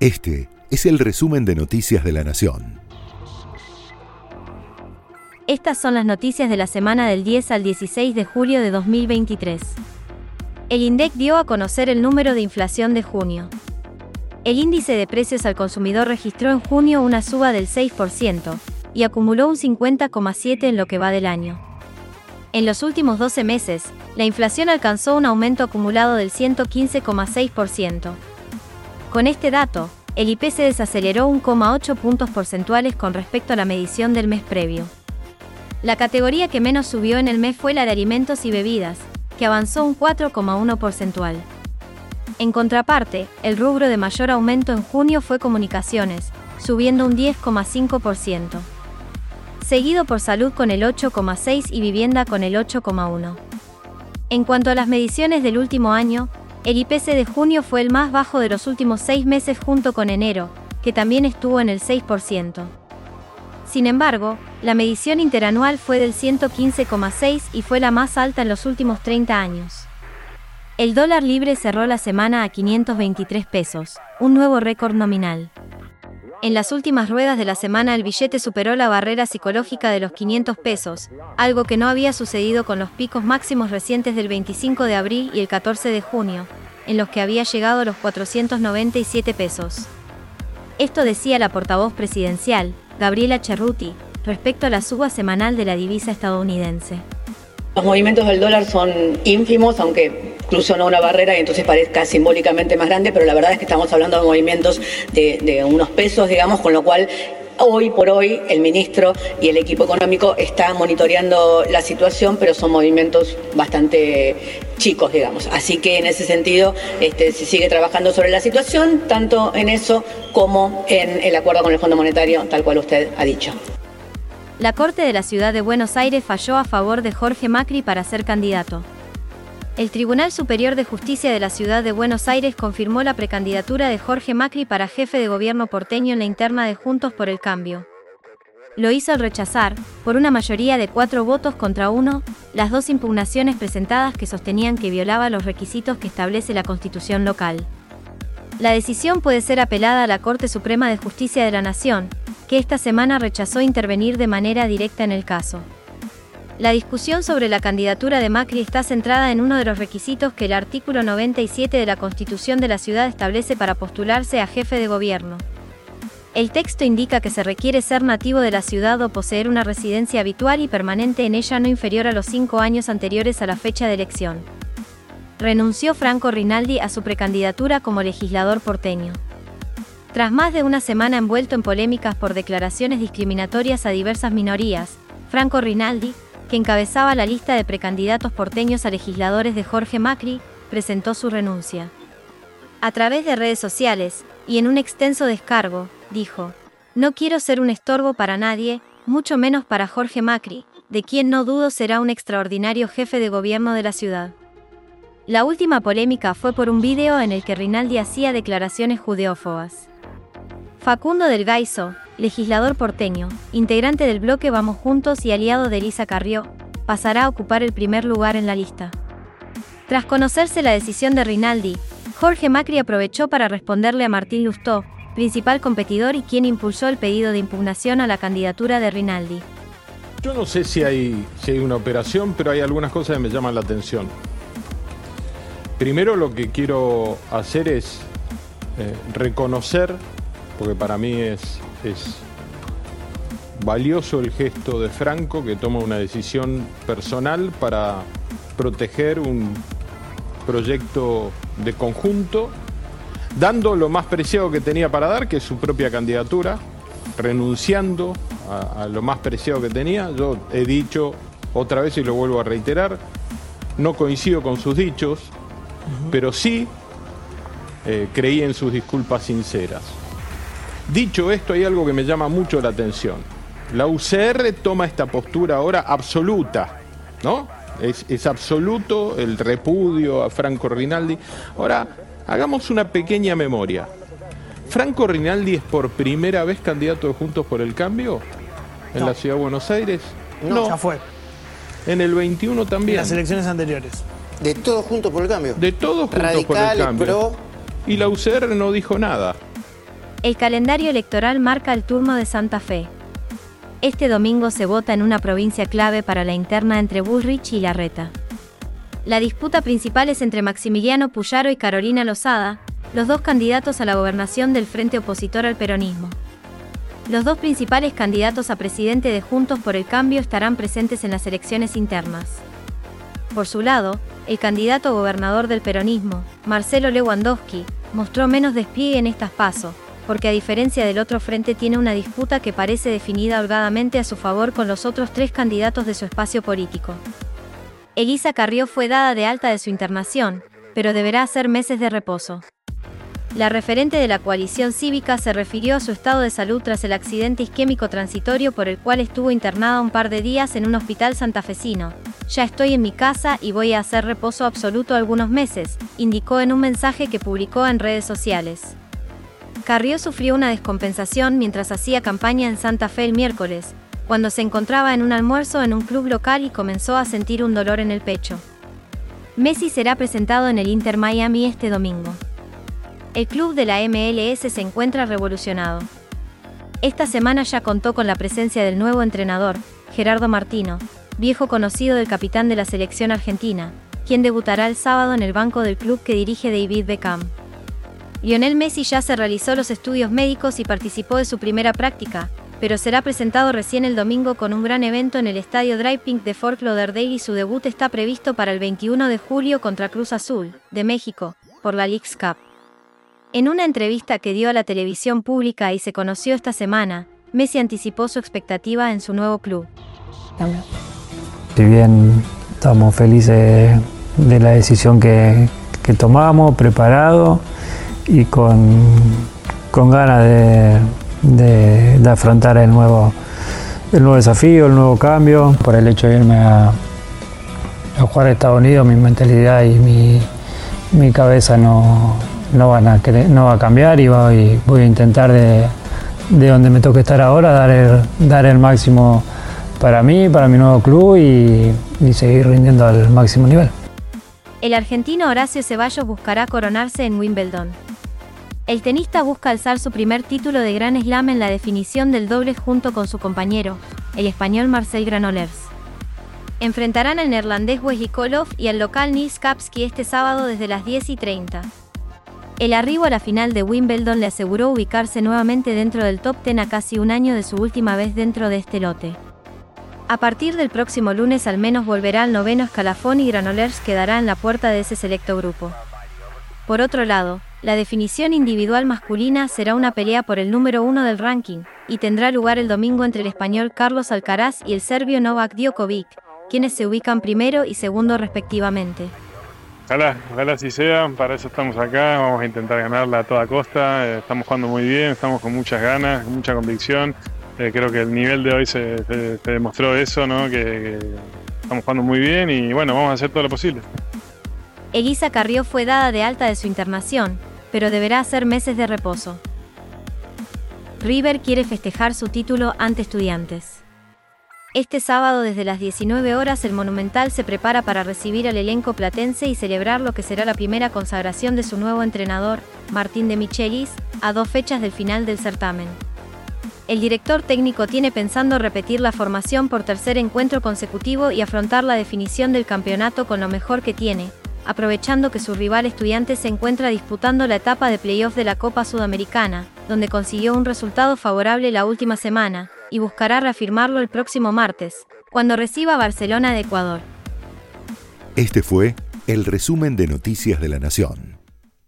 Este es el resumen de Noticias de la Nación. Estas son las noticias de la semana del 10 al 16 de julio de 2023. El INDEC dio a conocer el número de inflación de junio. El índice de precios al consumidor registró en junio una suba del 6% y acumuló un 50,7% en lo que va del año. En los últimos 12 meses, la inflación alcanzó un aumento acumulado del 115,6%. Con este dato, el IP se desaceleró 1,8 puntos porcentuales con respecto a la medición del mes previo. La categoría que menos subió en el mes fue la de alimentos y bebidas, que avanzó un 4,1 porcentual. En contraparte, el rubro de mayor aumento en junio fue comunicaciones, subiendo un 10,5%. Seguido por salud con el 8,6 y vivienda con el 8,1. En cuanto a las mediciones del último año, el IPC de junio fue el más bajo de los últimos seis meses junto con enero, que también estuvo en el 6%. Sin embargo, la medición interanual fue del 115,6 y fue la más alta en los últimos 30 años. El dólar libre cerró la semana a 523 pesos, un nuevo récord nominal. En las últimas ruedas de la semana el billete superó la barrera psicológica de los 500 pesos, algo que no había sucedido con los picos máximos recientes del 25 de abril y el 14 de junio, en los que había llegado a los 497 pesos. Esto decía la portavoz presidencial, Gabriela Cerruti, respecto a la suba semanal de la divisa estadounidense. Los movimientos del dólar son ínfimos, aunque incluso no una barrera y entonces parezca simbólicamente más grande, pero la verdad es que estamos hablando de movimientos de, unos pesos, digamos, con lo cual hoy por hoy el ministro y el equipo económico están monitoreando la situación, pero son movimientos bastante chicos, digamos. Así que en ese sentido este, se sigue trabajando sobre la situación, tanto en eso como en el acuerdo con el Fondo Monetario, tal cual usted ha dicho. La Corte de la Ciudad de Buenos Aires falló a favor de Jorge Macri para ser candidato. El Tribunal Superior de Justicia de la Ciudad de Buenos Aires confirmó la precandidatura de Jorge Macri para jefe de gobierno porteño en la interna de Juntos por el Cambio. Lo hizo al rechazar, por una mayoría de cuatro votos contra uno, las dos impugnaciones presentadas que sostenían que violaba los requisitos que establece la Constitución local. La decisión puede ser apelada a la Corte Suprema de Justicia de la Nación, que esta semana rechazó intervenir de manera directa en el caso. La discusión sobre la candidatura de Macri está centrada en uno de los requisitos que el artículo 97 de la Constitución de la ciudad establece para postularse a jefe de gobierno. El texto indica que se requiere ser nativo de la ciudad o poseer una residencia habitual y permanente en ella no inferior a los cinco años anteriores a la fecha de elección. Renunció Franco Rinaldi a su precandidatura como legislador porteño. Tras más de una semana envuelto en polémicas por declaraciones discriminatorias a diversas minorías, Franco Rinaldi, que encabezaba la lista de precandidatos porteños a legisladores de Jorge Macri, presentó su renuncia. A través de redes sociales, y en un extenso descargo, dijo, No quiero ser un estorbo para nadie, mucho menos para Jorge Macri, de quien no dudo será un extraordinario jefe de gobierno de la ciudad. La última polémica fue por un vídeo en el que Rinaldi hacía declaraciones judeófobas. Facundo del Gaiso, legislador porteño, integrante del bloque Vamos Juntos y aliado de Elisa Carrió, pasará a ocupar el primer lugar en la lista. Tras conocerse la decisión de Rinaldi, Jorge Macri aprovechó para responderle a Martín Lustó, principal competidor y quien impulsó el pedido de impugnación a la candidatura de Rinaldi. Yo no sé si hay, si hay una operación, pero hay algunas cosas que me llaman la atención. Primero lo que quiero hacer es eh, reconocer porque para mí es, es valioso el gesto de Franco que toma una decisión personal para proteger un proyecto de conjunto, dando lo más preciado que tenía para dar, que es su propia candidatura, renunciando a, lo más preciado que tenía. Yo he dicho otra vez y lo vuelvo a reiterar, no coincido con sus dichos, pero sí eh, creí en sus disculpas sinceras. Dicho esto, hay algo que me llama mucho la atención. La UCR toma esta postura ahora absoluta, ¿no? Es, absoluto el repudio a Franco Rinaldi. Ahora, hagamos una pequeña memoria. ¿Franco Rinaldi es por primera vez candidato de Juntos por el Cambio en la Ciudad de Buenos Aires? No, ya fue. En el 21 también. En las elecciones anteriores. De todos Juntos por el Cambio. De todos Juntos por el Cambio. Y la UCR no dijo nada. El calendario electoral marca el turno de Santa Fe. Este domingo se vota en una provincia clave para la interna entre Bullrich y Larreta. La disputa principal es entre Maximiliano Puyaro y Carolina Lozada, los dos candidatos a la gobernación del frente opositor al peronismo. Los dos principales candidatos a presidente de Juntos por el Cambio estarán presentes en las elecciones internas. Por su lado, el candidato gobernador del peronismo, Marcelo Lewandowski, mostró menos despliegue en estas pasos, porque a diferencia del otro frente tiene una disputa que parece definida holgadamente a su favor con los otros tres candidatos de su espacio político. Elisa Carrió fue dada de alta de su internación, pero deberá hacer meses de reposo. La referente de la coalición cívica se refirió a su estado de salud tras el accidente isquémico transitorio por el cual estuvo internada un par de días en un hospital santafesino. Ya estoy en mi casa y voy a hacer reposo absoluto algunos meses, indicó en un mensaje que publicó en redes sociales. Carrió sufrió una descompensación mientras hacía campaña en Santa Fe el miércoles, cuando se encontraba en un almuerzo en un club local y comenzó a sentir un dolor en el pecho. Messi será presentado en el Inter Miami este domingo. El club de la MLS se encuentra revolucionado. Esta semana ya contó con la presencia del nuevo entrenador, Gerardo Martino, viejo conocido del capitán de la selección argentina, quien debutará el sábado en el banco del club que dirige David Beckham. Lionel Messi ya se realizó los estudios médicos y participó de su primera práctica, pero será presentado recién el domingo con un gran evento en el estadio Dry Pink de Fort Lauderdale y su debut está previsto para el 21 de julio contra Cruz Azul, de México, por la Leagues Cup. En una entrevista que dio a la televisión pública y se conoció esta semana, Messi anticipó su expectativa en su nuevo club. Si bien estamos felices de la decisión que, que tomamos, preparado y con, con ganas de, de, de, afrontar el nuevo, el nuevo desafío, el nuevo cambio. Por el hecho de irme a, a jugar a Estados Unidos, mi mentalidad y mi, mi cabeza no, no, van a no va a cambiar y voy, voy a intentar de, de, donde me toque estar ahora dar el, dar el máximo para mí, para mi nuevo club y, y seguir rindiendo al máximo nivel. El argentino Horacio Ceballos buscará coronarse en Wimbledon. El tenista busca alzar su primer título de Gran Slam en la definición del doble junto con su compañero, el español Marcel Granollers. Enfrentarán al neerlandés Wesley y al local Nils Kapski este sábado desde las 10 y 30. El arribo a la final de Wimbledon le aseguró ubicarse nuevamente dentro del top 10 a casi un año de su última vez dentro de este lote. A partir del próximo lunes al menos volverá al noveno escalafón y Granollers quedará en la puerta de ese selecto grupo. Por otro lado, la definición individual masculina será una pelea por el número uno del ranking, y tendrá lugar el domingo entre el español Carlos Alcaraz y el serbio Novak Djokovic, quienes se ubican primero y segundo respectivamente. Ojalá, ojalá así sea, para eso estamos acá, vamos a intentar ganarla a toda costa, eh, estamos jugando muy bien, estamos con muchas ganas, con mucha convicción, eh, creo que el nivel de hoy se, se, se demostró eso, ¿no? que, que estamos jugando muy bien y bueno, vamos a hacer todo lo posible. Elisa Carrió fue dada de alta de su internación, pero deberá hacer meses de reposo. River quiere festejar su título ante estudiantes. Este sábado desde las 19 horas el Monumental se prepara para recibir al elenco platense y celebrar lo que será la primera consagración de su nuevo entrenador, Martín de Michelis, a dos fechas del final del certamen. El director técnico tiene pensando repetir la formación por tercer encuentro consecutivo y afrontar la definición del campeonato con lo mejor que tiene, aprovechando que su rival estudiante se encuentra disputando la etapa de playoff de la Copa Sudamericana, donde consiguió un resultado favorable la última semana, y buscará reafirmarlo el próximo martes, cuando reciba a Barcelona de Ecuador. Este fue el resumen de Noticias de la Nación.